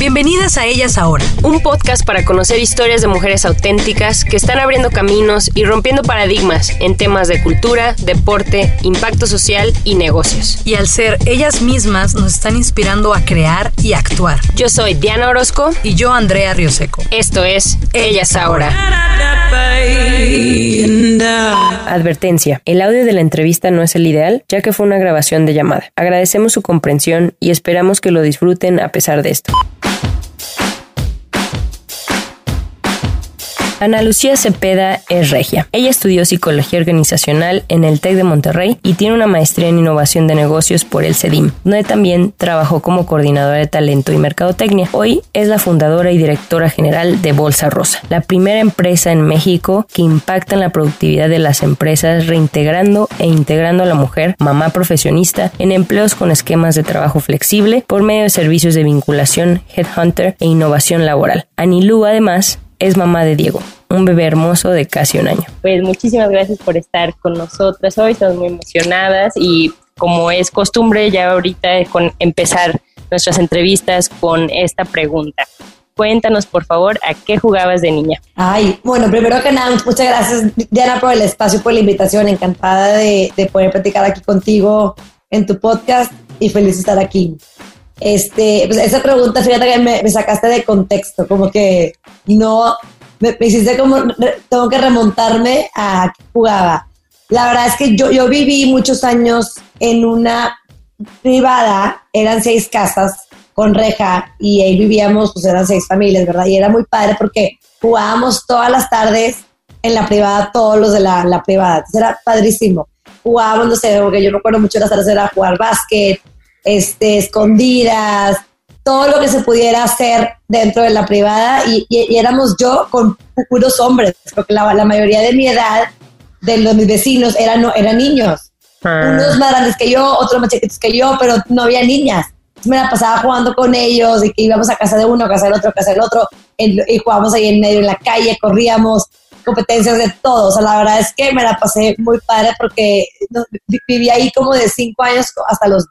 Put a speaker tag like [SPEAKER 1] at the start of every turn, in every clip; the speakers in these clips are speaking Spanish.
[SPEAKER 1] Bienvenidas a Ellas Ahora,
[SPEAKER 2] un podcast para conocer historias de mujeres auténticas que están abriendo caminos y rompiendo paradigmas en temas de cultura, deporte, impacto social y negocios.
[SPEAKER 1] Y al ser ellas mismas nos están inspirando a crear y actuar.
[SPEAKER 2] Yo soy Diana Orozco
[SPEAKER 1] y yo Andrea Rioseco.
[SPEAKER 2] Esto es Ellas Ahora. Advertencia, el audio de la entrevista no es el ideal, ya que fue una grabación de llamada. Agradecemos su comprensión y esperamos que lo disfruten a pesar de esto. Ana Lucía Cepeda es regia. Ella estudió psicología organizacional en el TEC de Monterrey y tiene una maestría en innovación de negocios por el CEDIM, donde también trabajó como coordinadora de talento y mercadotecnia. Hoy es la fundadora y directora general de Bolsa Rosa, la primera empresa en México que impacta en la productividad de las empresas reintegrando e integrando a la mujer, mamá profesionista, en empleos con esquemas de trabajo flexible por medio de servicios de vinculación, headhunter e innovación laboral. Anilú además es mamá de Diego, un bebé hermoso de casi un año. Pues muchísimas gracias por estar con nosotras hoy, estamos muy emocionadas y como es costumbre ya ahorita con empezar nuestras entrevistas con esta pregunta. Cuéntanos, por favor, ¿a qué jugabas de niña?
[SPEAKER 3] Ay, bueno, primero que nada, muchas gracias, Diana, por el espacio, por la invitación. Encantada de, poder platicar aquí contigo en tu podcast y feliz de estar aquí. Este, pues esa pregunta, fíjate que me, sacaste de contexto, como que no, me, hiciste como, tengo que remontarme a qué jugaba. La verdad es que yo, yo viví muchos años en una privada, eran seis casas con reja y ahí vivíamos, pues eran seis familias, ¿verdad? Y era muy padre porque jugábamos todas las tardes en la privada, todos los de la, la privada. Entonces era padrísimo. Jugábamos, no sé, porque yo me acuerdo mucho las tardes era jugar básquet, este, escondidas, todo lo que se pudiera hacer dentro de la privada y, éramos yo con puros hombres, porque la, mayoría de mi edad, de los mis vecinos, eran, eran niños. Ah. Unos más grandes que yo, otros más chiquitos que yo, pero no había niñas. me la pasaba jugando con ellos y que íbamos a casa de uno, a casa del otro, a casa del otro, y jugábamos ahí en medio en la calle, corríamos, competencias de todo. O sea, la verdad es que me la pasé muy padre porque viví ahí como de cinco años hasta los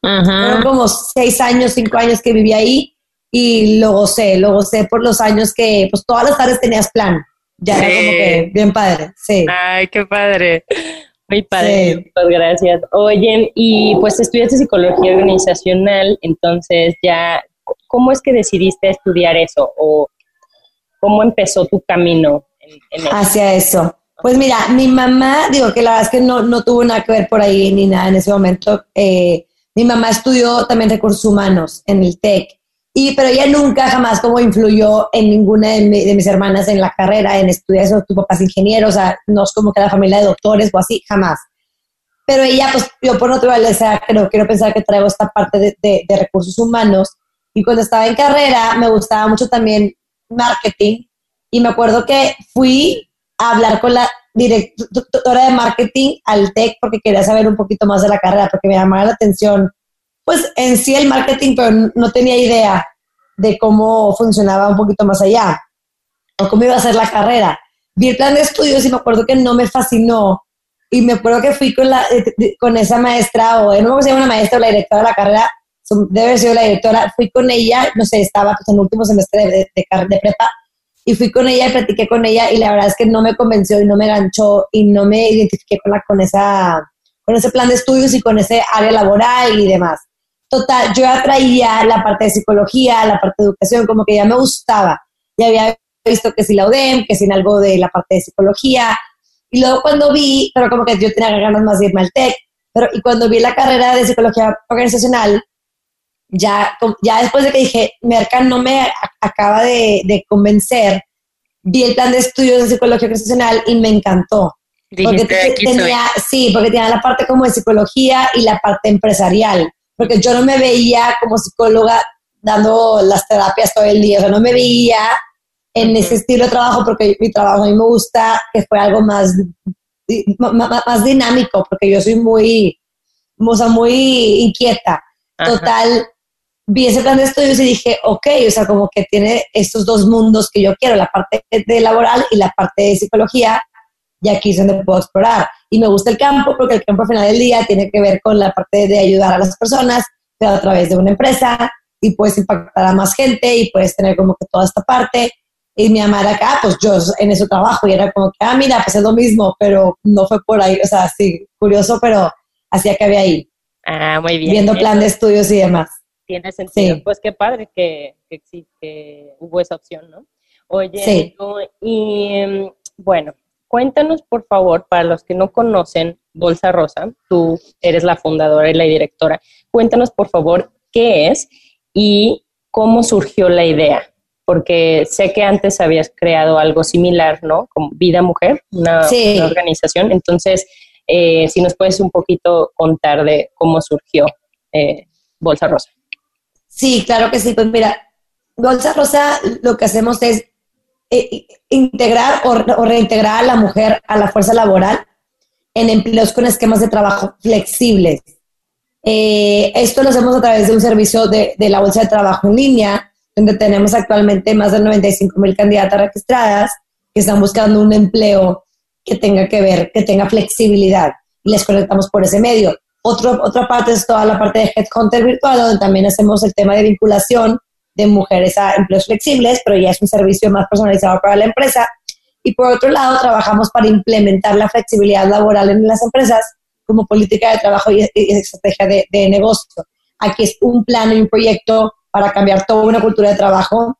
[SPEAKER 3] fueron como seis años, cinco años que viví ahí y lo gocé, lo gocé por los años que, pues todas las tardes tenías plan. Ya era como que bien padre, sí.
[SPEAKER 2] Ay, qué padre. Muy padre, muchas gracias. Oye, y pues estudiaste psicología organizacional, entonces ya, ¿cómo es que decidiste estudiar eso? ¿O cómo empezó tu camino
[SPEAKER 3] en, hacia eso? Pues mira, mi mamá, digo que la verdad es que no, no tuvo nada que ver por ahí ni nada en ese momento. Eh, mi mamá estudió también recursos humanos en el TEC, y, pero ella nunca jamás como influyó en ninguna de, mis hermanas en la carrera, en estudiar eso, tu papá es ingeniero, o sea, no es como que la familia de doctores o así, jamás. Pero ella, pues yo por naturaleza creo, quiero pensar que traigo esta parte de, de recursos humanos. Y cuando estaba en carrera me gustaba mucho también marketing. Y me acuerdo que fui a hablar con la directora de marketing al TEC porque quería saber un poquito más de la carrera, porque me llamaba la atención, pues en sí el marketing, pero no tenía idea de cómo funcionaba un poquito más allá o cómo iba a ser la carrera. Vi el plan de estudios y me acuerdo que no me fascinó y me acuerdo que fui con, la, eh, con esa maestra, o no me si una maestra o la directora de la carrera, debe haber sido la directora, fui con ella, no sé, estaba pues, en el último semestre de, de, de prepa, y fui con ella y platiqué con ella y la verdad es que no me convenció y no me ganchó y no me identifiqué con, la, con, esa, con ese plan de estudios y con ese área laboral y demás. Total, yo ya traía la parte de psicología, la parte de educación, como que ya me gustaba. Ya había visto que si la UDEM, que sin algo de la parte de psicología. Y luego cuando vi, pero como que yo tenía ganas más de irme al TEC, pero y cuando vi la carrera de psicología organizacional, ya, ya después de que dije, Merca no me acaba de, convencer, vi el plan de estudios de psicología organizacional y me encantó. porque tenía, sí, porque tenía la parte como de psicología y la parte empresarial. porque yo no me veía como psicóloga dando las terapias todo el día, o sea, no me veía en ese estilo de trabajo porque mi trabajo a mí me gusta que fue algo más, más, dinámico, porque yo soy muy, o sea, muy inquieta. Total, vi ese plan de estudios y dije, ok, o sea, como que tiene estos dos mundos que yo quiero, la parte de laboral y la parte de psicología, y aquí es donde puedo explorar. Y me gusta el campo porque el campo al final del día tiene que ver con la parte de ayudar a las personas, pero a través de una empresa, y puedes impactar a más gente y puedes tener como que toda esta parte. Y mi mamá era acá, pues yo en ese trabajo y era como que, ah, mira, pues es lo mismo, pero no fue por ahí, o sea, sí, curioso, pero hacía que había ahí.
[SPEAKER 4] Ah, muy bien.
[SPEAKER 3] Viendo plan de estudios y demás.
[SPEAKER 4] Tiene sentido. Pues qué padre que, que, hubo esa opción, ¿no? Oye, sí. y mm, bueno, cuéntanos por favor, para los que no conocen Bolsa Rosa, tú eres la fundadora y la directora, cuéntanos por favor qué es y cómo surgió la idea. Porque sé que antes habías creado algo similar, ¿no? Como Vida Mujer, una, organización. Entonces, eh, si nos puedes un poquito contar de cómo surgió eh, Bolsa Rosa.
[SPEAKER 3] Sí, claro que sí. Pues mira, Bolsa Rosa lo que hacemos es eh, integrar o, reintegrar a la mujer a la fuerza laboral en empleos con esquemas de trabajo flexibles. Eh, esto lo hacemos a través de un servicio de, la Bolsa de Trabajo en línea, donde tenemos actualmente más de 95 mil candidatas registradas que están buscando un empleo que tenga que ver, que tenga flexibilidad y les conectamos por ese medio. Otro, otra parte es toda la parte de Headhunter virtual, donde también hacemos el tema de vinculación de mujeres a empleos flexibles, pero ya es un servicio más personalizado para la empresa. Y por otro lado, trabajamos para implementar la flexibilidad laboral en las empresas como política de trabajo y, estrategia de, negocio. Aquí es un plan y un proyecto para cambiar toda una cultura de trabajo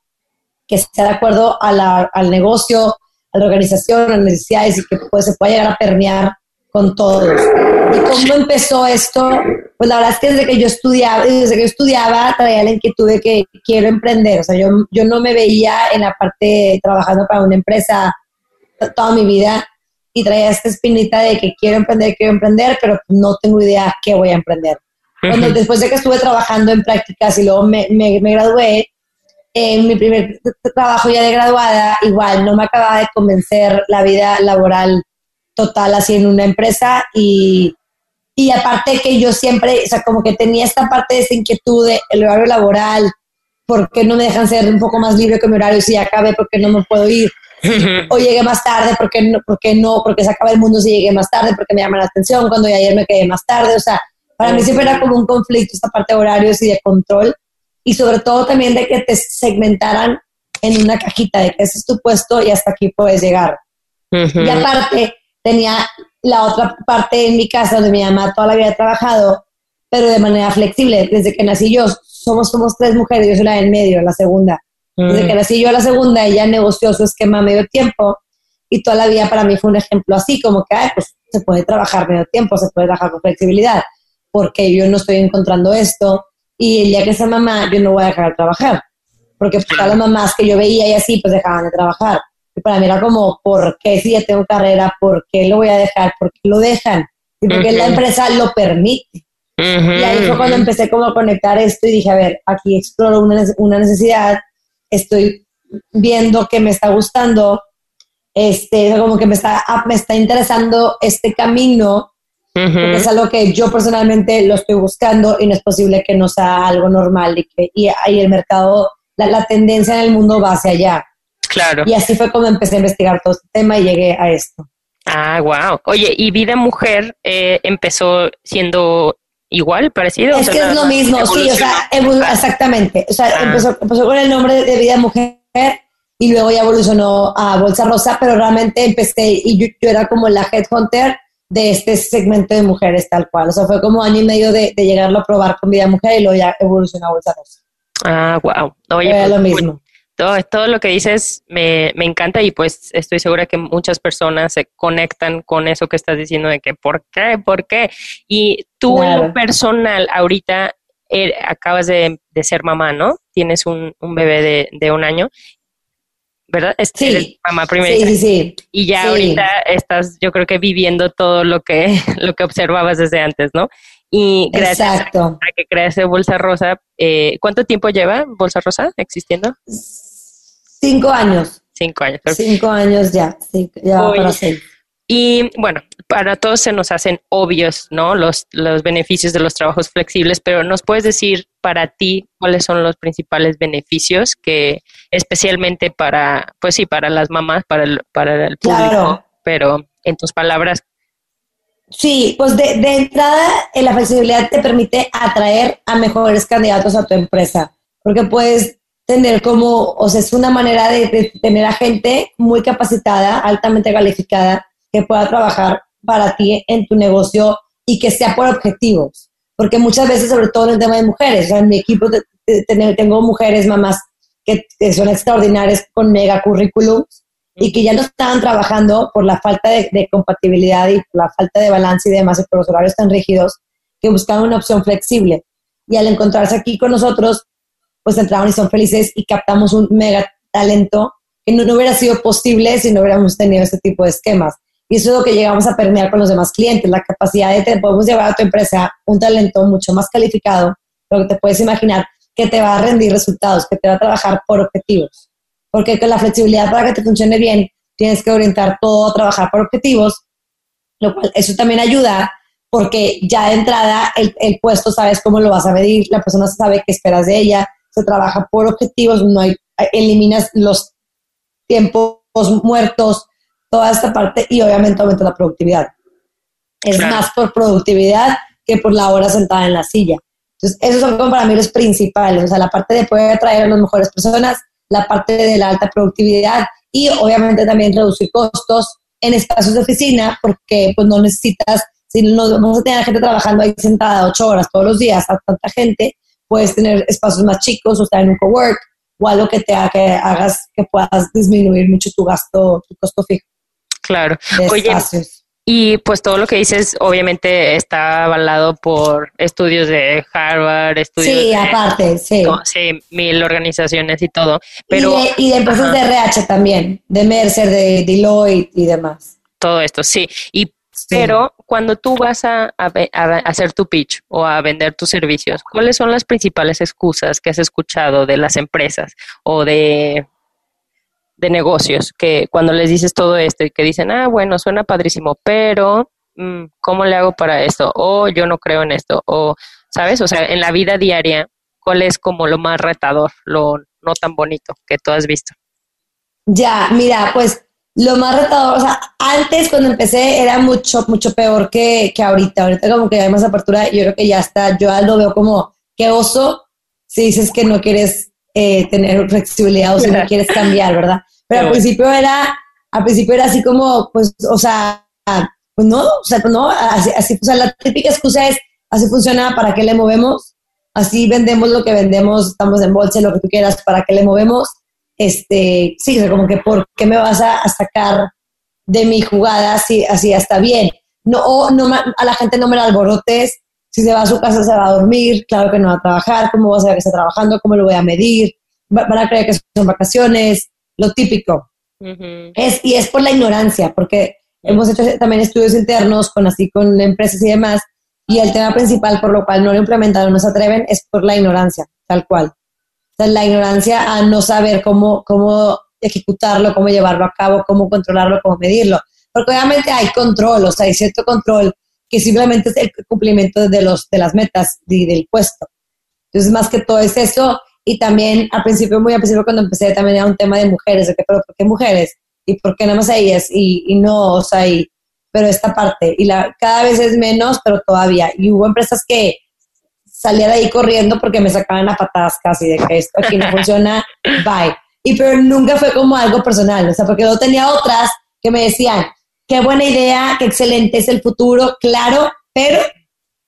[SPEAKER 3] que sea de acuerdo al negocio, a la organización, a las necesidades y que pues, se pueda llegar a permear con todos. ¿Y cómo empezó esto? Pues la verdad es que desde que yo estudiaba, desde que yo estudiaba traía la inquietud de que quiero emprender. O sea, yo, yo no me veía en la parte trabajando para una empresa toda mi vida y traía esta espinita de que quiero emprender, quiero emprender, pero no tengo idea qué voy a emprender. Cuando, después de que estuve trabajando en prácticas y luego me, me, me gradué, en mi primer trabajo ya de graduada, igual no me acababa de convencer la vida laboral total así en una empresa y, y aparte que yo siempre, o sea, como que tenía esta parte de esta inquietud del horario laboral, ¿por qué no me dejan ser un poco más libre que mi horario si ya acabe? ¿Por qué no me puedo ir? o llegué más tarde, ¿por qué no? Porque no? Porque se acaba el mundo si llegué más tarde, porque me llama la atención cuando ayer me quedé más tarde. O sea, para mí siempre era como un conflicto esta parte de horarios y de control. Y sobre todo también de que te segmentaran en una cajita de que ese es tu puesto y hasta aquí puedes llegar. Y aparte, tenía la otra parte en mi casa donde mi mamá toda la vida ha trabajado, pero de manera flexible. Desde que nací yo, somos, somos tres mujeres, yo soy la del medio, la segunda. Desde que mm. nací yo la segunda, ella negoció su esquema medio tiempo y toda la vida para mí fue un ejemplo así, como que, pues se puede trabajar medio tiempo, se puede trabajar con flexibilidad, porque yo no estoy encontrando esto y el día que sea mamá yo no voy a dejar de trabajar, porque pues, todas las mamás que yo veía y así pues dejaban de trabajar. Y para mí era como, ¿por qué si ya tengo carrera? ¿Por qué lo voy a dejar? ¿Por qué lo dejan? Y porque la empresa lo permite. Y ahí fue cuando empecé como a conectar esto y dije, a ver, aquí exploro una, una necesidad, estoy viendo que me está gustando, este, como que me está, ah, me está interesando este camino, porque es algo que yo personalmente lo estoy buscando y no es posible que no sea algo normal y que y, el mercado, la, la tendencia en el mundo va hacia allá.
[SPEAKER 4] Claro.
[SPEAKER 3] Y así fue como empecé a investigar todo este tema y llegué a esto.
[SPEAKER 4] Ah, wow. Oye, ¿y Vida Mujer eh, empezó siendo igual, parecido?
[SPEAKER 3] Es que es lo mismo, sí, o sea, exactamente. O sea, ah. empezó, con el nombre de Vida Mujer y luego ya evolucionó a Bolsa Rosa, pero realmente empecé y yo, era como la headhunter de este segmento de mujeres tal cual. O sea, fue como año y medio de, llegarlo a probar con Vida Mujer y luego ya evolucionó a Bolsa Rosa.
[SPEAKER 4] Ah, wow.
[SPEAKER 3] Oye, pues, lo mismo
[SPEAKER 4] todo, lo que dices me, encanta y pues estoy segura que muchas personas se conectan con eso que estás diciendo de que ¿por qué? ¿Por qué? Y tú en lo personal ahorita eh, acabas de, ser mamá, ¿no? Tienes un, bebé de, un año, ¿verdad?
[SPEAKER 3] sí.
[SPEAKER 4] mamá primera.
[SPEAKER 3] Sí, sí, sí.
[SPEAKER 4] Y ya ahorita estás, yo creo que viviendo todo lo que, lo que observabas desde antes, ¿no? Y gracias a que creaste Bolsa Rosa, eh, ¿cuánto tiempo lleva Bolsa Rosa existiendo?
[SPEAKER 3] Cinco años.
[SPEAKER 4] Cinco años.
[SPEAKER 3] Cinco años ya, ya para seis.
[SPEAKER 4] Y bueno, para todos se nos hacen obvios, ¿no? Los, los beneficios de los trabajos flexibles, pero ¿nos puedes decir para ti cuáles son los principales beneficios que especialmente para, pues sí, para las mamás, para el, para el público, pero en tus palabras.
[SPEAKER 3] Sí, pues de, de entrada eh, la flexibilidad te permite atraer a mejores candidatos a tu empresa, porque puedes tener como, o sea, es una manera de tener a gente muy capacitada, altamente calificada, que pueda trabajar para ti en tu negocio y que sea por objetivos. Porque muchas veces, sobre todo en el tema de mujeres, en mi equipo tengo mujeres, mamás que, son extraordinarias con mega currículums y que ya no estaban trabajando por la falta de, compatibilidad y la falta de balance y demás, y por los horarios tan rígidos, que buscaban una opción flexible. Y al encontrarse aquí con nosotros, pues entraron y son felices y captamos un mega talento que no, no hubiera sido posible si no hubiéramos tenido este tipo de esquemas. Y eso es lo que llegamos a permear con los demás clientes, la capacidad de que podemos llevar a tu empresa un talento mucho más calificado, lo que te puedes imaginar, que te va a rendir resultados, que te va a trabajar por objetivos. Porque con la flexibilidad para que te funcione bien, tienes que orientar todo a trabajar por objetivos, lo cual eso también ayuda porque ya de entrada el, el puesto sabes cómo lo vas a medir, la persona sabe qué esperas de ella, se trabaja por objetivos, no hay, eliminas los tiempos muertos, toda esta parte y obviamente aumenta la productividad. Es más por productividad que por la hora sentada en la silla. Entonces, esos son como para mí los principales, o sea, la parte de poder atraer a las mejores personas, la parte de la alta productividad y obviamente también reducir costos en espacios de oficina porque pues no necesitas, si no vamos a tener gente trabajando ahí sentada ocho horas todos los días a tanta gente, puedes tener espacios más chicos o estar en un cowork o algo que te haga que hagas que puedas disminuir mucho tu gasto, tu costo fijo.
[SPEAKER 4] Claro. Oye, y pues todo lo que dices obviamente está avalado por estudios de Harvard, estudios
[SPEAKER 3] sí, aparte, sí.
[SPEAKER 4] sí, mil organizaciones y todo. Pero,
[SPEAKER 3] y, de, empresas de RH también, de Mercer, de Deloitte y demás.
[SPEAKER 4] Todo esto, sí. Y Pero cuando tú vas a, a, hacer tu pitch o a vender tus servicios, ¿cuáles son las principales excusas que has escuchado de las empresas o de de negocios, que cuando les dices todo esto y que dicen, ah, bueno, suena padrísimo, pero mm, ¿cómo le hago para esto? O yo no creo en esto, o, ¿sabes? O sea, en la vida diaria, ¿cuál es como lo más retador, lo no tan bonito que tú has visto?
[SPEAKER 3] Ya, mira, pues lo más retador, o sea, antes cuando empecé era mucho, mucho peor que, que ahorita. Ahorita como que hay más apertura, yo creo que ya está, yo lo veo como, qué oso si dices que no quieres eh, tener flexibilidad o si no quieres cambiar, ¿verdad? Pero al principio era, al principio era así como, pues, o sea, pues no, o sea, pues no, así, así, o sea, la típica excusa es, así funciona, ¿para qué le movemos? Así vendemos lo que vendemos, estamos en bolsa, lo que tú quieras, ¿para qué le movemos? Este, sí, o sea, como que, ¿por qué me vas a, sacar de mi jugada así, así está bien? No, o no, a la gente no me la alborotes, si se va a su casa se va a dormir, claro que no va a trabajar, ¿cómo va a saber que está trabajando? ¿Cómo lo voy a medir? Van a creer que son vacaciones, lo típico. es, y es por la ignorancia, porque hemos hecho también estudios internos con así con empresas y demás, y el tema principal por lo cual no lo implementaron, no se atreven, es por la ignorancia, tal cual. La ignorancia a no saber cómo, cómo ejecutarlo, cómo llevarlo a cabo, cómo controlarlo, cómo medirlo. Porque obviamente hay control, o sea, hay cierto control que simplemente es el cumplimiento de, los, de las metas y del puesto. Entonces, más que todo es eso, y también al principio, muy al principio cuando empecé, también era un tema de mujeres, de que, ¿por qué mujeres? ¿Y por qué nada más ellas? Y, y no, o sea, y, pero esta parte, y la, cada vez es menos, pero todavía. Y hubo empresas que salía de ahí corriendo porque me sacaban a patadas casi de que esto aquí no funciona, bye. Y pero nunca fue como algo personal, o sea, porque yo tenía otras que me decían, qué buena idea, qué excelente es el futuro, claro, pero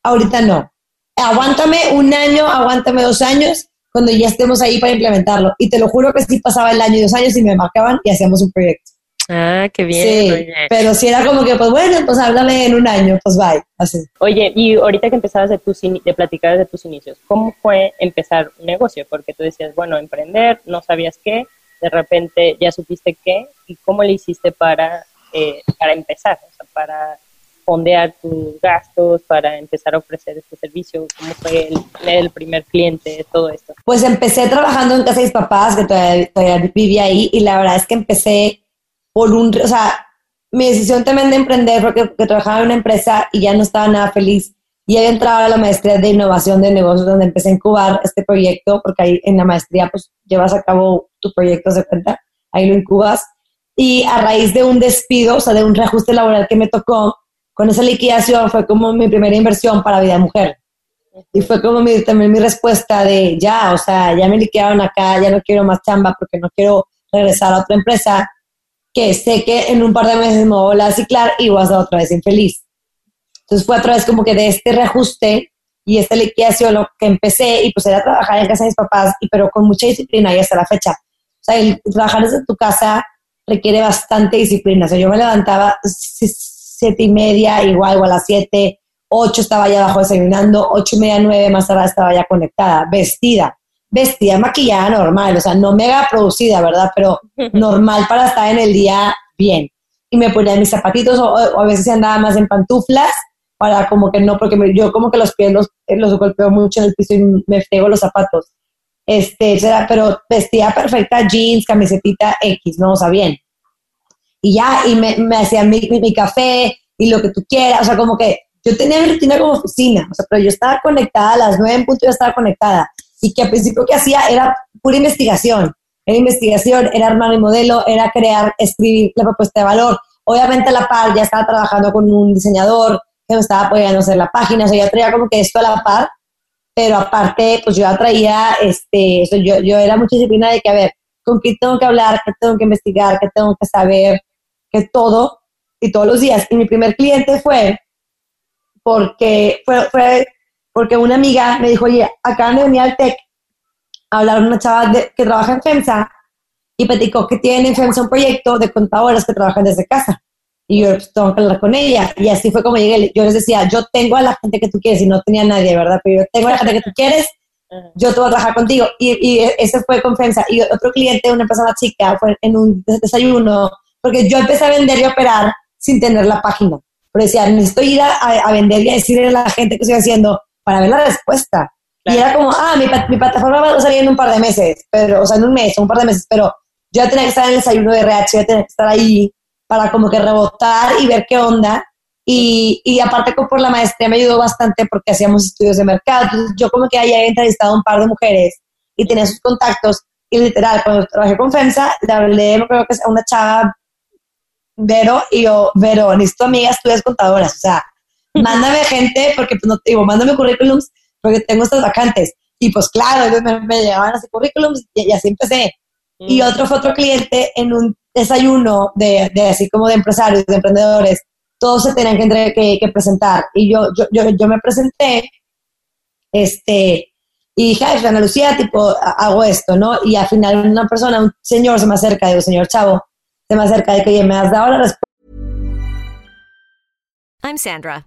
[SPEAKER 3] ahorita no. Aguántame un año, aguántame dos años cuando ya estemos ahí para implementarlo. Y te lo juro que sí pasaba el año y dos años y me marcaban y hacíamos un proyecto.
[SPEAKER 4] Ah, qué bien.
[SPEAKER 3] Sí, pero si era como que, pues bueno, pues háblame en un año, pues bye, así.
[SPEAKER 4] Oye, y ahorita que empezabas de, tus de platicar de tus inicios, ¿cómo fue empezar un negocio? Porque tú decías, bueno, emprender, no sabías qué, de repente ya supiste qué, y cómo le hiciste para, eh, para empezar, o sea, para fondear tus gastos para empezar a ofrecer este servicio? ¿Cómo fue el, primer cliente, todo esto?
[SPEAKER 3] Pues empecé trabajando en casa de mis papás, que todavía, vivía ahí, y la verdad es que empecé por un, o sea, mi decisión también de emprender fue que, trabajaba en una empresa y ya no estaba nada feliz. Y había entrado a la maestría de innovación de negocios, donde empecé a incubar este proyecto, porque ahí en la maestría pues llevas a cabo tu proyecto, de cuenta, ahí lo incubas. Y a raíz de un despido, o sea, de un reajuste laboral que me tocó, con esa liquidación fue como mi primera inversión para Vida Mujer. Y fue como mi, también mi respuesta de ya, o sea, ya me liquidaron acá, ya no quiero más chamba porque no quiero regresar a otra empresa que sé que en un par de meses me voy a ciclar y voy a estar otra vez infeliz. Entonces fue otra vez como que de este reajuste y esta liquidación lo que empecé y pues era trabajar en casa de mis papás, y, pero con mucha disciplina y hasta la fecha. O sea, el trabajar desde tu casa requiere bastante disciplina. O sea, yo me levantaba siete y media, igual, o a las siete, ocho estaba ya abajo desayunando, ocho y media, nueve más tarde estaba ya conectada, vestida, vestida, maquillada normal, o sea, no mega producida, ¿verdad? Pero normal para estar en el día bien. Y me ponía mis zapatitos o, a veces andaba más en pantuflas para como que no, porque yo como que los pies los, los golpeo mucho en el piso y me frego los zapatos. Este, pero vestía perfecta, jeans, camisetita X, ¿no? O sea, bien y ya, y me, me hacían mi, mi, café y lo que tú quieras, o sea, como que yo tenía mi rutina como oficina, o sea, pero yo estaba conectada, a las nueve en punto yo estaba conectada, y que al principio que hacía era pura investigación, era investigación, era armar mi modelo, era crear, escribir la propuesta de valor, obviamente a la par ya estaba trabajando con un diseñador que me estaba apoyando a hacer la página, o sea, yo traía como que esto a la par, pero aparte, pues yo traía, este, yo, yo era mucha disciplina de que, a ver, con qué tengo que hablar, qué tengo que investigar, qué tengo que saber, que todo y todos los días. Y mi primer cliente fue porque, fue, fue porque una amiga me dijo, oye, acaban de venir al TEC a hablar una chava que trabaja en FEMSA y platicó que tiene en FEMSA un proyecto de contadoras que trabajan desde casa. Y yo pues, tengo que hablar con ella. Y así fue como llegué. Yo les decía, yo tengo a la gente que tú quieres y no tenía nadie, ¿verdad? Pero yo tengo a la gente que tú quieres, yo te voy a trabajar contigo. Y, y ese fue con FEMSA. Y otro cliente, una persona chica, fue en un desayuno porque yo empecé a vender y operar sin tener la página. Pero decía, necesito ir a, vender y a decirle a la gente que estoy haciendo para ver la respuesta. Y era como, ah, mi, mi, plataforma va a salir en un par de meses, pero, o sea, en un mes o un par de meses, pero yo ya tenía que estar en el desayuno de RH, ya tenía que estar ahí para como que rebotar y ver qué onda. Y, y aparte por la maestría me ayudó bastante porque hacíamos estudios de mercado. Entonces yo como que ahí había entrevistado a un par de mujeres y tenía sus contactos. Y literal, cuando trabajé con FEMSA, le hablé, creo que es a una chava Vero, y yo, Vero, necesito amigas tuyas contadoras, o sea, mándame gente, porque pues no te digo, mándame currículums, porque tengo estas vacantes. Y pues claro, me, me llegaban así currículums y, así empecé. Y mm. otro fue otro cliente en un desayuno de, de, así como de empresarios, de emprendedores, todos se tenían que, que, presentar. Y yo, yo, yo, yo, me presenté, este, y dije, ay, Ana Lucía, tipo, hago esto, ¿no? Y al final una persona, un señor se me acerca, digo, señor Chavo, más cerca de que me has dado la respuesta.
[SPEAKER 5] I'm Sandra,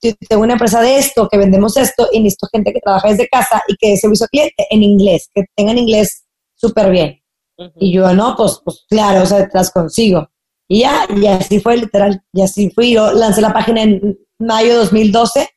[SPEAKER 3] Yo tengo una empresa de esto, que vendemos esto, y necesito gente que trabaja desde casa y que dé servicio al cliente en inglés, que tengan inglés súper bien. Y yo, no, pues, pues claro, o sea, las consigo. Y ya, y así fue literal, y así fui. Yo lancé la página en mayo de 2012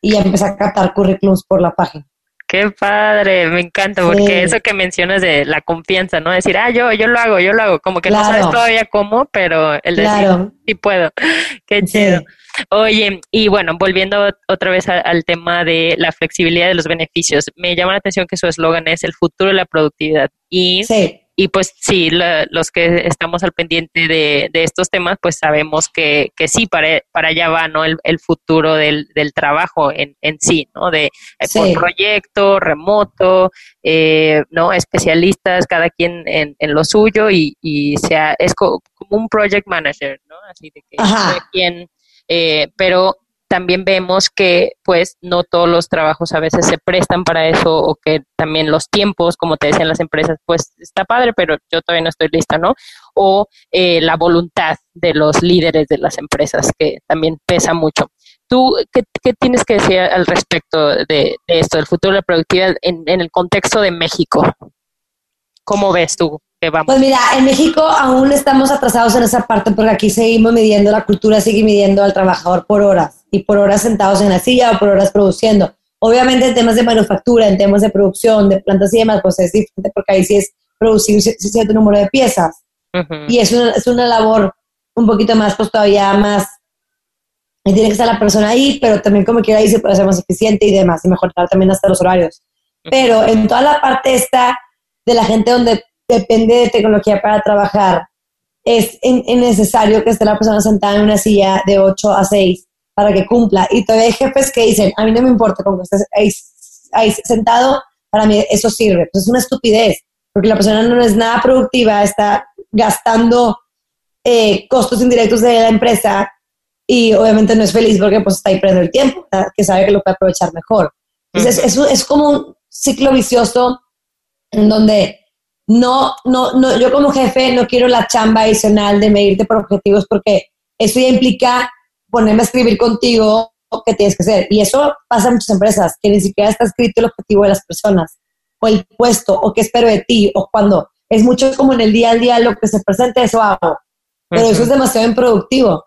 [SPEAKER 3] y ya empecé a captar currículums por la página.
[SPEAKER 4] Qué padre, me encanta, porque eso que mencionas de la confianza, ¿no? Decir, ah, yo, yo lo hago, yo lo hago, como que no sabes todavía cómo, pero el decir, sí puedo, qué chido. Oye, y bueno, volviendo otra vez al tema de la flexibilidad de los beneficios, me llama la atención que su eslogan es el futuro de la productividad. Y sí y pues sí, los que estamos al pendiente de, estos temas, pues sabemos que, que sí, para, para allá va ¿no? el, futuro del, del trabajo en, en, sí, ¿no? De eh, por proyecto, remoto, eh, ¿no? Especialistas, cada quien en, en lo suyo y, y sea, es como un project manager, ¿no? Así de que quién, eh, pero también vemos que pues no todos los trabajos a veces se prestan para eso o que también los tiempos, como te decían las empresas, pues está padre, pero yo todavía no estoy lista, ¿no? O eh, la voluntad de los líderes de las empresas, que también pesa mucho. ¿Tú qué, tienes que decir al respecto de, esto, del futuro de la productividad en, en el contexto de México? ¿Cómo ves tú?
[SPEAKER 3] Pues mira, en México aún estamos atrasados en esa parte porque aquí seguimos midiendo, la cultura sigue midiendo al trabajador por horas y por horas sentados en la silla o por horas produciendo. Obviamente en temas de manufactura, en temas de producción, de plantas y demás, pues es diferente porque ahí sí es producir cierto número de piezas. Y es una, es una labor un poquito más, pues todavía más, tiene que estar la persona ahí, pero también como quiera ahí se puede ser más eficiente y demás, y mejorar también hasta los horarios. Pero en toda la parte esta de la gente donde depende de tecnología para trabajar, es necesario que esté la persona sentada en una silla de 8 a 6 para que cumpla. Y todavía hay jefes que dicen, a mí no me importa con que estés ahí, sentado, para mí eso sirve. Pues es una estupidez, porque la persona no es nada productiva, está gastando eh, costos indirectos de la empresa y obviamente no es feliz porque pues está ahí perdiendo el tiempo, que sabe que lo puede aprovechar mejor. Entonces es, es como un ciclo vicioso en donde no, no, no, yo como jefe no quiero la chamba adicional de medirte por objetivos porque eso ya implica ponerme a escribir contigo qué tienes que hacer. Y eso pasa en muchas empresas, que ni siquiera está escrito el objetivo de las personas, o el puesto, o qué espero de ti, o cuando es mucho como en el día al día lo que se presente, eso hago. Pero eso es demasiado improductivo.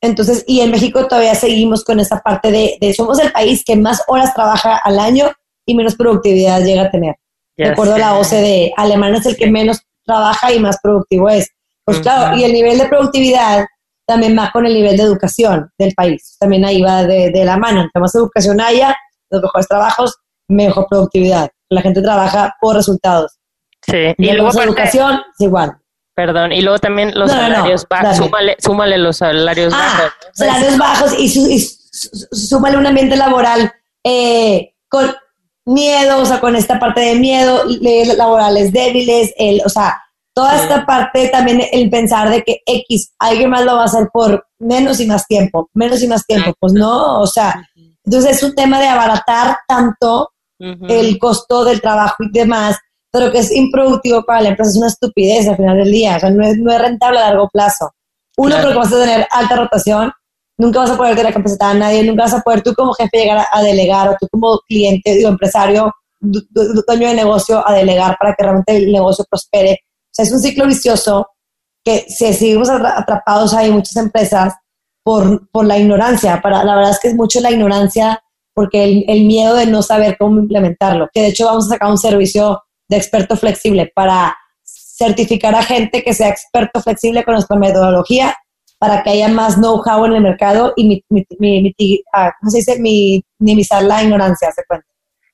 [SPEAKER 3] Entonces, y en México todavía seguimos con esa parte de, de somos el país que más horas trabaja al año y menos productividad llega a tener de acuerdo a la OCDE. Alemania es el que menos trabaja y más productivo es. Pues claro, y el nivel de productividad también va con el nivel de educación del país. También ahí va de, la mano. Entre más educación haya, los mejores trabajos, mejor productividad. La gente trabaja por resultados.
[SPEAKER 4] Sí.
[SPEAKER 3] Y, luego educación es igual.
[SPEAKER 4] Perdón, y luego también los salarios bajos, súmale, los salarios ah, bajos.
[SPEAKER 3] Salarios bajos y, súmale un ambiente laboral eh, con miedo, o sea, con esta parte de miedo, laborales débiles, el, o sea, toda esta parte también el pensar de que X, alguien más lo va a hacer por menos y más tiempo, menos y más tiempo, pues no, o sea, entonces es un tema de abaratar tanto el costo del trabajo y demás, pero que es improductivo para la empresa, es una estupidez al final del día, o sea, no es, no es rentable a largo plazo. Uno, porque vas a tener alta rotación, nunca vas a poder tener capacitar a nadie, nunca vas a poder tú como jefe llegar a, delegar o tú como cliente, digo, empresario, dueño de negocio a delegar para que realmente el negocio prospere. O sea, es un ciclo vicioso que si seguimos atrapados hay muchas empresas por, por la ignorancia. Para, la verdad es que es mucho la ignorancia porque el, el miedo de no saber cómo implementarlo. Que de hecho vamos a sacar un servicio de experto flexible para certificar a gente que sea experto flexible con nuestra metodología para que haya más know-how en el mercado y ah, se dice? minimizar la ignorancia, se cuenta.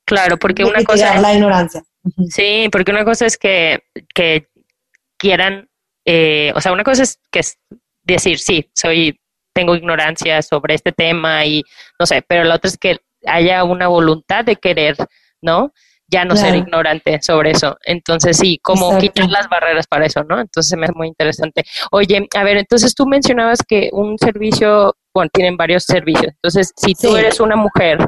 [SPEAKER 4] Claro, porque una cosa
[SPEAKER 3] es la ignorancia.
[SPEAKER 4] Sí, porque una cosa es que, que quieran, eh, o sea, una cosa es que es decir, sí, soy, tengo ignorancia sobre este tema y no sé, pero la otra es que haya una voluntad de querer, ¿no? Ya no ser ignorante sobre eso. Entonces, sí, como quitar las barreras para eso, ¿no? Entonces, me es muy interesante. Oye, a ver, entonces tú mencionabas que un servicio, bueno, tienen varios servicios. Entonces, si tú eres una mujer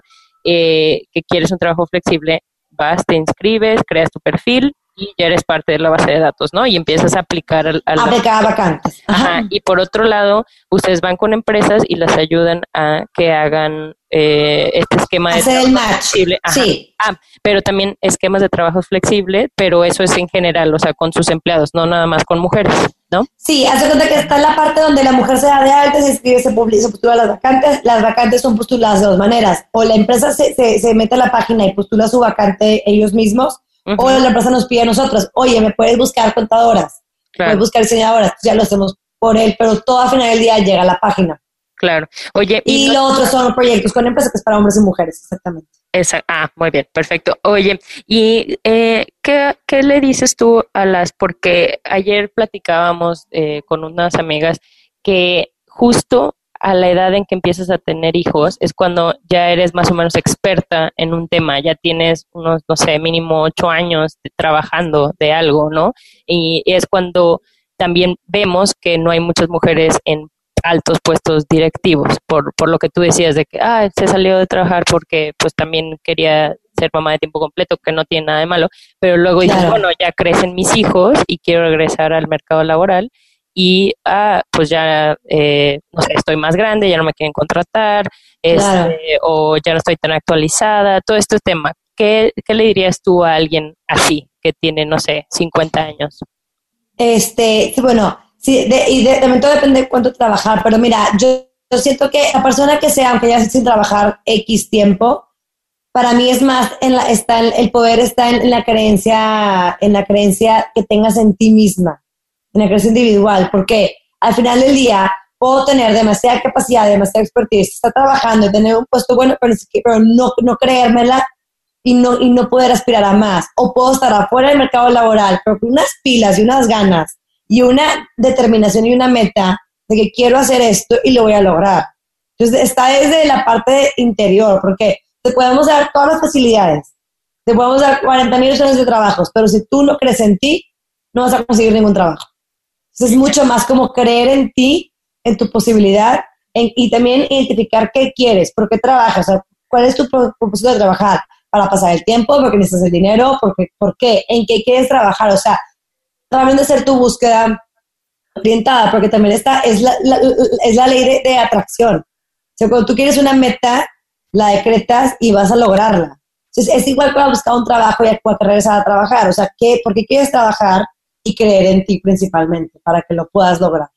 [SPEAKER 4] eh, que quieres un trabajo flexible, vas, te inscribes, creas tu perfil y ya eres parte de la base de datos, ¿no? Y empiezas a aplicar al...
[SPEAKER 3] al aplicar vacantes.
[SPEAKER 4] Ajá. Y por otro lado, ustedes van con empresas y las ayudan a que hagan eh, este esquema
[SPEAKER 3] de trabajo flexible. Sí.
[SPEAKER 4] Ah, pero también esquemas de trabajo flexible, pero eso es en general, o sea, con sus empleados, no nada más con mujeres, ¿no?
[SPEAKER 3] Sí, hace cuenta que está la parte donde la mujer se da de alta, se escribe, se publica, se postula las vacantes. Las vacantes son postuladas de dos maneras. O la empresa se, se, se mete a la página y postula su vacante ellos mismos, o la empresa nos pide a nosotros, oye, ¿me puedes buscar contadoras? Puedes buscar diseñadoras? Ya lo hacemos por él, pero todo a final del día llega a la página.
[SPEAKER 4] Claro. Oye,
[SPEAKER 3] y, lo otro son proyectos con empresas que es para hombres y mujeres, exactamente.
[SPEAKER 4] Esa, ah, muy bien, perfecto. Oye, ¿y eh, ¿qué, ¿qué, le dices tú a las, porque ayer platicábamos eh, con unas amigas que justo a la edad en que empiezas a tener hijos es cuando ya eres más o menos experta en un tema, ya tienes unos, no sé, mínimo ocho años trabajando de algo, ¿no? Y es cuando también vemos que no hay muchas mujeres en altos puestos directivos, por, por lo que tú decías de que, ah, se salió de trabajar porque pues también quería ser mamá de tiempo completo, que no tiene nada de malo, pero luego dices, bueno, ya crecen mis hijos y quiero regresar al mercado laboral y ah, pues ya, eh, no sé, estoy más grande, ya no me quieren contratar, este, o ya no estoy tan actualizada, todo este tema. ¿Qué, ¿Qué le dirías tú a alguien así, que tiene, no sé, 50 años?
[SPEAKER 3] Este, bueno, sí, y de, todo depende de cuánto trabajar, pero mira, yo, yo, siento que la persona que sea, aunque ya esté sin trabajar X tiempo, para mí es más, en la, está el poder está en, la creencia, en la creencia que tengas en ti misma, en creencia individual, porque al final del día puedo tener demasiada capacidad, demasiada expertise, estar trabajando, tener un puesto bueno, pero no, no creérmela y no, y no poder aspirar a más. O puedo estar afuera del mercado laboral, pero con unas pilas y unas ganas y una determinación y una meta de que quiero hacer esto y lo voy a lograr. Entonces, está desde la parte interior, porque te podemos dar todas las facilidades, te podemos dar 40 mil opciones de trabajos, pero si tú no crees en ti, no vas a conseguir ningún trabajo. Entonces es mucho más como creer en ti, en tu posibilidad y también identificar qué quieres, por qué trabajas, cuál es tu propósito de trabajar, para pasar el tiempo, porque necesitas el dinero, porque, por qué, en qué quieres trabajar, o sea, también de hacer tu búsqueda orientada, porque también esta es la, es la ley de, de, atracción. O sea, cuando tú quieres una meta, la decretas y vas a lograrla. Entonces, es igual para buscar un trabajo y para regresar a trabajar. O sea, ¿qué, ¿por qué quieres trabajar y creer en ti principalmente para que lo puedas lograr?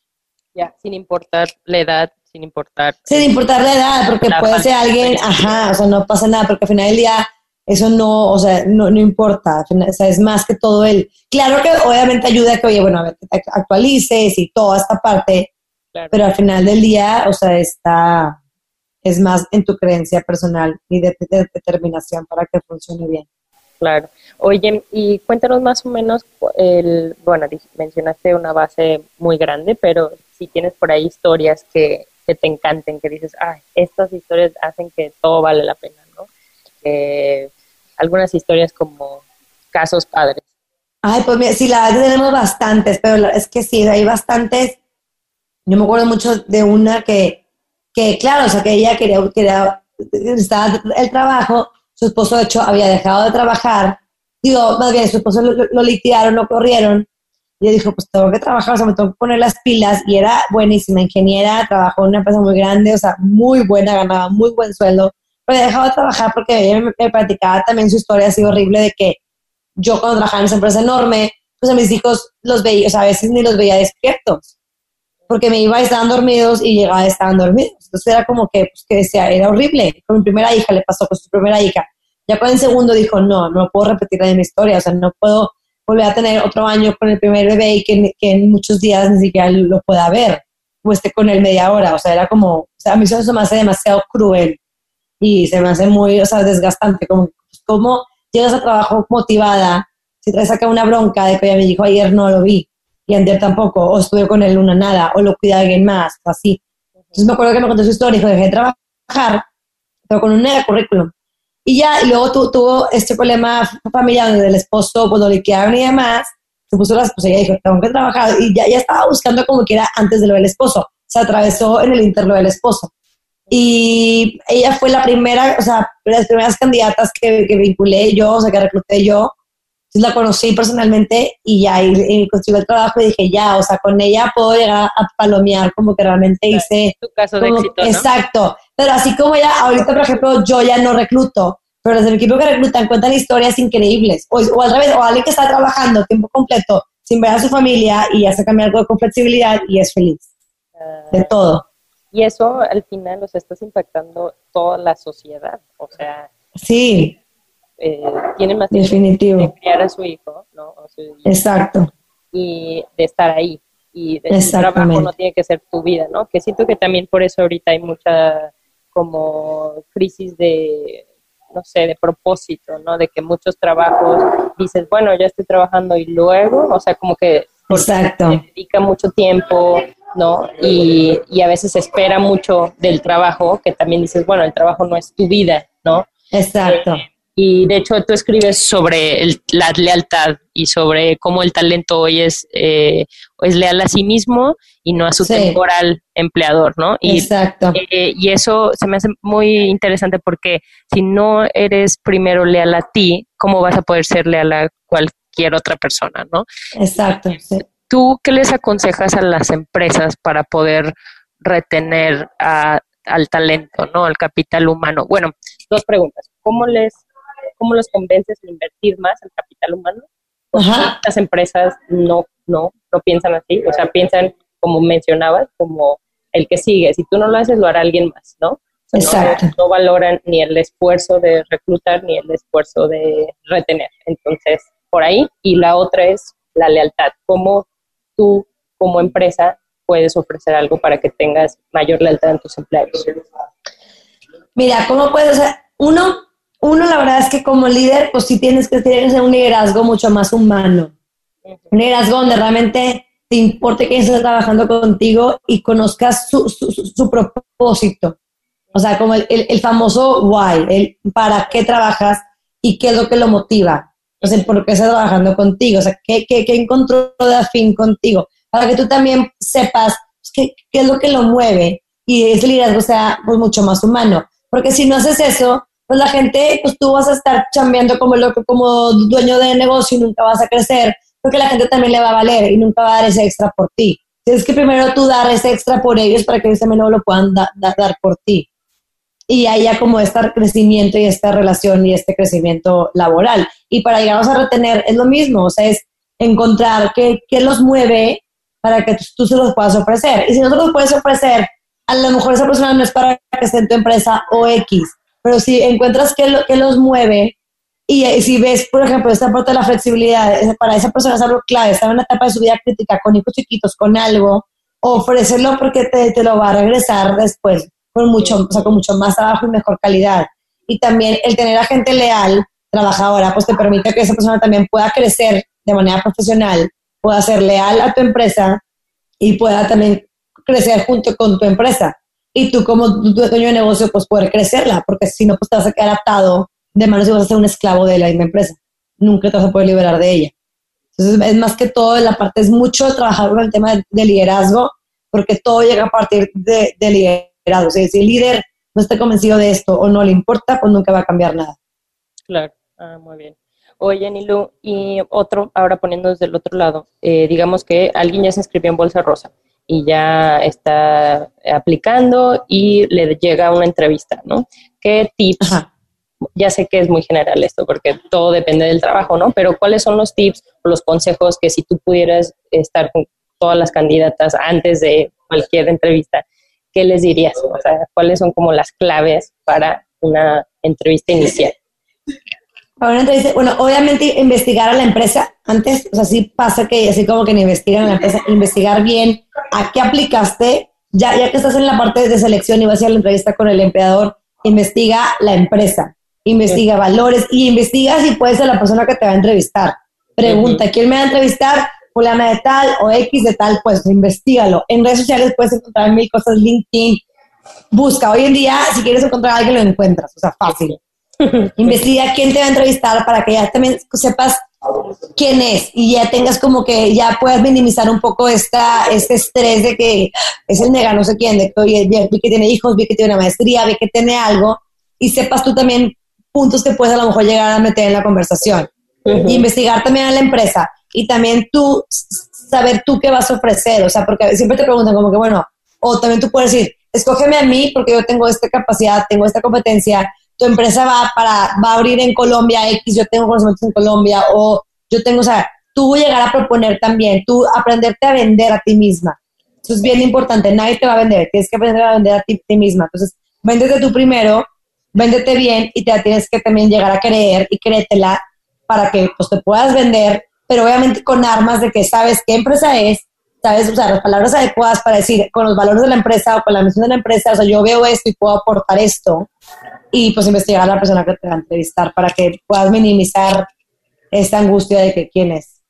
[SPEAKER 4] Ya, sin importar la edad, sin importar.
[SPEAKER 3] Sin importar la edad, porque puede ser alguien, ajá, o sea, no pasa nada, porque al final del día eso no, o sea, no, no importa, o sea, es más que todo el, claro que obviamente ayuda a que, oye, bueno, a ver, actualices y toda esta parte, pero al final del día, o sea, está, es más en tu creencia personal y de, determinación para que funcione bien.
[SPEAKER 4] Claro. Oye, y cuéntanos más o menos, el, bueno, mencionaste una base muy grande, pero si tienes por ahí historias que, que te encanten, que dices, ah, estas historias hacen que todo vale la pena, ¿no? Eh, algunas historias como casos padres.
[SPEAKER 3] Ay, pues mira, sí, la verdad tenemos bastantes, pero es que sí, hay bastantes. Yo me acuerdo mucho de una que que claro, o sea, que ella quería, quería estaba el trabajo, su esposo de hecho había dejado de trabajar, digo, más bien su esposo lo, lo litiaron, lo corrieron, y ella dijo, pues tengo que trabajar, o sea, me tengo que poner las pilas, y era buenísima, ingeniera, trabajó en una empresa muy grande, o sea, muy buena, ganaba muy buen sueldo, pero dejado de trabajar porque ella me, me platicaba también su historia así horrible de que yo cuando trabajaba en esa empresa enorme, pues a mis hijos los veía, o sea, a veces ni los veía despiertos porque me iba, estaban dormidos y llegaba, estaban dormidos. Entonces era como que, pues, que decía, era horrible. Con mi primera hija le pasó con su primera hija. Ya con el segundo dijo, no, no puedo repetir la misma historia, o sea, no puedo volver a tener otro año con el primer bebé y que, que en muchos días ni siquiera lo pueda ver, o esté con él media hora, o sea, era como, o sea, a mí eso me hace demasiado cruel y se me hace muy, o sea, desgastante, como, pues, ¿cómo llegas a trabajo motivada si traes acá una bronca de que ya me dijo ayer no lo vi? Y Ander tampoco, o estuve con él una nada, o lo cuida alguien más, o así. Entonces me acuerdo que me contó su historia, dijo, dejé de trabajar, pero con un mega currículum. Y ya, y luego tuvo este problema familiar donde el esposo, cuando le quedaron y demás, se puso las, pues ella dijo, tengo que trabajar, y ya, ya estaba buscando como que era antes de lo del esposo, se atravesó en el interno del esposo. Y ella fue la primera, o sea, las primeras candidatas que, que vinculé yo, o sea, que recluté yo, entonces la conocí personalmente y ya, y, y construí el trabajo y dije, ya, o sea, con ella puedo llegar a palomear como que realmente hice...
[SPEAKER 4] Tu caso de éxito, ¿no?
[SPEAKER 3] Exacto. Pero así como ya, ahorita, por ejemplo, yo ya no recluto, pero desde el equipo que reclutan cuentan historias increíbles. O, o al revés, o alguien que está trabajando tiempo completo sin ver a su familia y ya se cambia algo con flexibilidad y es feliz. Uh, de todo.
[SPEAKER 4] Y eso al final los estás impactando toda la sociedad. O sea,
[SPEAKER 3] sí
[SPEAKER 4] eh, tiene más
[SPEAKER 3] Definitivo.
[SPEAKER 4] de criar a su hijo, ¿no?
[SPEAKER 3] Exacto.
[SPEAKER 4] Y de estar ahí. Y de su trabajo no tiene que ser tu vida, ¿no? Que siento que también por eso ahorita hay mucha como crisis de, no sé, de propósito, ¿no? De que muchos trabajos dices, bueno, ya estoy trabajando y luego, o sea, como que
[SPEAKER 3] Exacto.
[SPEAKER 4] dedica mucho tiempo, ¿no? Y, y a veces espera mucho del trabajo, que también dices, bueno, el trabajo no es tu vida, ¿no?
[SPEAKER 3] Exacto.
[SPEAKER 4] Eh, y de hecho tú escribes sobre la lealtad y sobre cómo el talento hoy es, eh, es leal a sí mismo y no a su temporal empleador, ¿no? Y,
[SPEAKER 3] Exacto.
[SPEAKER 4] Eh, y eso se me hace muy interesante porque si no eres primero leal a ti, ¿cómo vas a poder ser leal a cualquier otra persona, ¿no?
[SPEAKER 3] Exacto.
[SPEAKER 4] ¿Tú qué les aconsejas a las empresas para poder retener al talento, ¿no? Al capital humano. Bueno, dos preguntas. ¿Cómo les cómo los convences de invertir más en capital humano. Las empresas no, no, no piensan así, o sea, piensan, como mencionabas, como el que sigue. Si tú no lo haces, lo hará alguien más, ¿no?
[SPEAKER 3] Exacto.
[SPEAKER 4] No, valoran ni el esfuerzo de reclutar ni el esfuerzo de retener. Entonces, por ahí. Y la otra es la lealtad. ¿Cómo tú, como empresa, puedes ofrecer algo para que tengas mayor lealtad en tus empleados?
[SPEAKER 3] Mira, ¿cómo puedes? uno, uno, la verdad es que como líder, pues sí tienes que tener un liderazgo mucho más humano. Un liderazgo donde realmente te importe quién está trabajando contigo y conozcas su, su, propósito. O sea, como el, el, famoso why, el para qué trabajas y qué es lo que lo motiva. O sea, por qué está trabajando contigo. O sea, qué, qué, qué encontró de afín contigo. Para que tú también sepas pues, qué, qué es lo que lo mueve y ese liderazgo sea pues, mucho más humano. Porque si no haces eso, pues la gente, pues tú vas a estar chambeando como loco, como dueño de negocio y nunca vas a crecer, porque la gente también le va a valer y nunca va a dar ese extra por ti. Tienes que primero tú dar ese extra por ellos para que ellos también lo puedan dar por ti. Y haya como este crecimiento y esta relación y este crecimiento laboral. Y para llegarnos a retener es lo mismo, o sea, es encontrar qué, qué los mueve para que tú se los puedas ofrecer. Y si no te los puedes ofrecer, a lo mejor esa persona no es para que esté en tu empresa o X, pero si encuentras qué, lo, los mueve y eh, si ves, por ejemplo, esta parte de la flexibilidad, para esa persona es algo clave, está en una etapa de su vida crítica con hijos chiquitos, con algo, ofrecerlo porque te, te lo va a regresar después con mucho, o sea, con mucho más trabajo y mejor calidad. Y también el tener a gente leal, trabajadora, pues te permite que esa persona también pueda crecer de manera profesional, pueda ser leal a tu empresa y pueda también crecer junto con tu empresa y tú como dueño de negocio pues poder crecerla, porque si no pues te vas a quedar atado de manos y vas a ser un esclavo de la misma empresa. Nunca te vas a poder liberar de ella. Entonces es más que todo, la parte es mucho trabajar con el tema de, liderazgo, porque todo llega a partir de, liderazgo. O sea, si el líder no está convencido de esto o no le importa, pues nunca va a cambiar nada.
[SPEAKER 4] Claro, ah, muy bien. Oye, Nilu, y otro, ahora poniéndonos del otro lado, eh, digamos que alguien ya se inscribió en Bolsa Rosa y ya está aplicando y le llega una entrevista, ¿no? ¿Qué tips? Ya sé que es muy general esto porque todo depende del trabajo, ¿no? Pero ¿cuáles son los tips o los consejos que si tú pudieras estar con todas las candidatas antes de cualquier entrevista, ¿qué les dirías? O sea, ¿cuáles son como las claves para una entrevista inicial?
[SPEAKER 3] Bueno, obviamente investigar a la empresa antes, o sea, sí pasa que así como que no investigan a la empresa, investigar bien a qué aplicaste, ya, ya que estás en la parte de selección y vas a hacer la entrevista con el empleador, investiga la empresa, investiga valores y investiga si puede ser la persona que te va a entrevistar. Pregunta, ¿quién me va a entrevistar? Fulana de tal o X de tal, pues investigalo. En redes sociales puedes encontrar mil cosas, LinkedIn. Busca, hoy en día, si quieres encontrar a alguien, lo encuentras, o sea, fácil. Investiga quién te va a entrevistar para que ya también sepas quién es y ya tengas como que ya puedas minimizar un poco esta, este estrés de que es el nega no sé quién, de que oye, vi que tiene hijos, vi que tiene una maestría, vi que tiene algo y sepas tú también puntos que puedes a lo mejor llegar a meter en la conversación. investigar también a la empresa y también tú saber tú qué vas a ofrecer, o sea, porque siempre te preguntan como que, bueno, o también tú puedes decir, escógeme a mí porque yo tengo esta capacidad, tengo esta competencia, tu empresa va, para, va a abrir en Colombia X, yo tengo conocimientos en Colombia, o yo tengo, o sea, tú llegar a proponer también, tú aprenderte a vender a ti misma. Eso es bien importante, nadie te va a vender, tienes que aprender a vender a ti, misma. Entonces, véndete tú primero, véndete bien y te tienes que también llegar a creer y créetela para que pues, te puedas vender, pero obviamente con armas de que sabes qué empresa es, sabes usar las palabras adecuadas para decir con los valores de la empresa o con la misión de la empresa, o sea, yo veo esto y puedo aportar esto y pues investigar a la persona que te va a entrevistar para que puedas minimizar esta angustia de que quién es.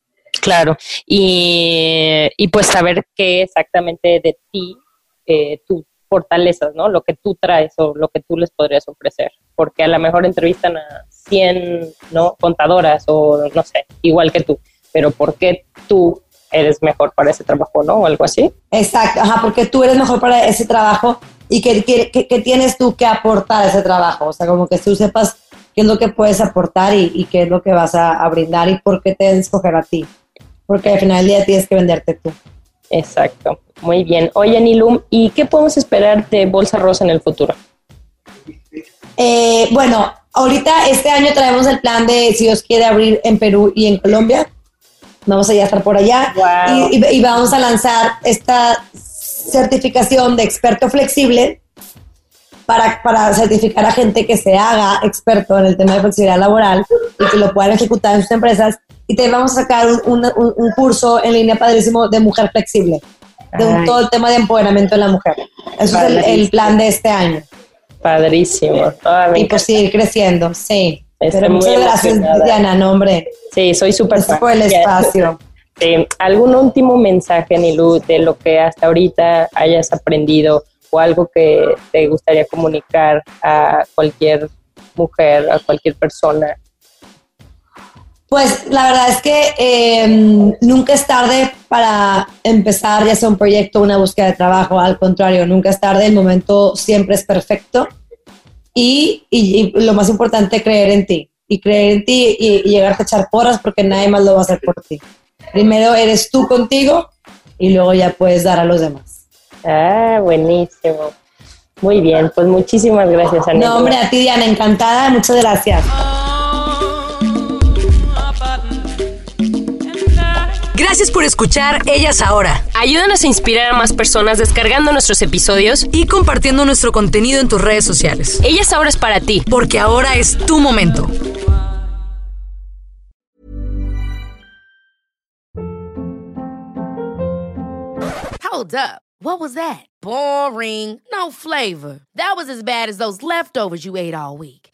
[SPEAKER 4] Claro, y, y pues saber qué exactamente de ti, eh, tus fortalezas, ¿no? Lo que tú traes o lo que tú les podrías ofrecer, porque a lo mejor entrevistan a 100 ¿no? contadoras o no sé, igual que tú, pero ¿por qué tú eres mejor para ese trabajo, ¿no? O algo así.
[SPEAKER 3] Exacto, ajá, porque tú eres mejor para ese trabajo y que, que, tienes tú que aportar a ese trabajo, o sea, como que tú sepas qué es lo que puedes aportar y, qué es lo que vas a, brindar y por qué te deben escoger a ti, porque al final del día tienes que venderte tú.
[SPEAKER 4] Exacto, muy bien. Oye, Nilum, ¿y qué podemos esperar de Bolsa Rosa en el futuro?
[SPEAKER 3] Eh, bueno, ahorita este año traemos el plan de, si Dios quiere, abrir en Perú y en Colombia. Vamos a ya estar por allá y, vamos a lanzar esta certificación de experto flexible para, para, certificar a gente que se haga experto en el tema de flexibilidad laboral y que lo puedan ejecutar en sus empresas. Y te vamos a sacar un, un, curso en línea padrísimo de mujer flexible, de todo el tema de empoderamiento de la mujer. Eso es el, plan de este año.
[SPEAKER 4] Padrísimo.
[SPEAKER 3] y pues seguir creciendo, sí. Pero muchas gracias, Diana, nombre.
[SPEAKER 4] Sí, soy súper
[SPEAKER 3] por el espacio.
[SPEAKER 4] ¿Algún último mensaje, Nilu, de lo que hasta ahorita hayas aprendido o algo que te gustaría comunicar a cualquier mujer, a cualquier persona?
[SPEAKER 3] Pues la verdad es que em, nunca es tarde para empezar ya sea un proyecto, una búsqueda de trabajo, al contrario, nunca es tarde, el momento siempre es perfecto y, y, lo más importante, creer en ti. Y creer en ti y, llegar a echar porras porque nadie más lo va a hacer por ti. Primero eres tú contigo y luego ya puedes dar a los demás.
[SPEAKER 4] Ah, buenísimo. Muy bien, pues muchísimas gracias,
[SPEAKER 3] Ana. No, hombre, a ti, Diana, encantada. Muchas gracias.
[SPEAKER 1] Gracias por escuchar Ellas Ahora.
[SPEAKER 2] Ayúdanos a inspirar a más personas descargando nuestros episodios
[SPEAKER 1] y compartiendo nuestro contenido en tus redes sociales.
[SPEAKER 2] Ellas Ahora es para ti,
[SPEAKER 1] porque ahora es tu momento.
[SPEAKER 6] Hold up. What was that? Boring. No flavor. That was as bad as those leftovers you ate all week.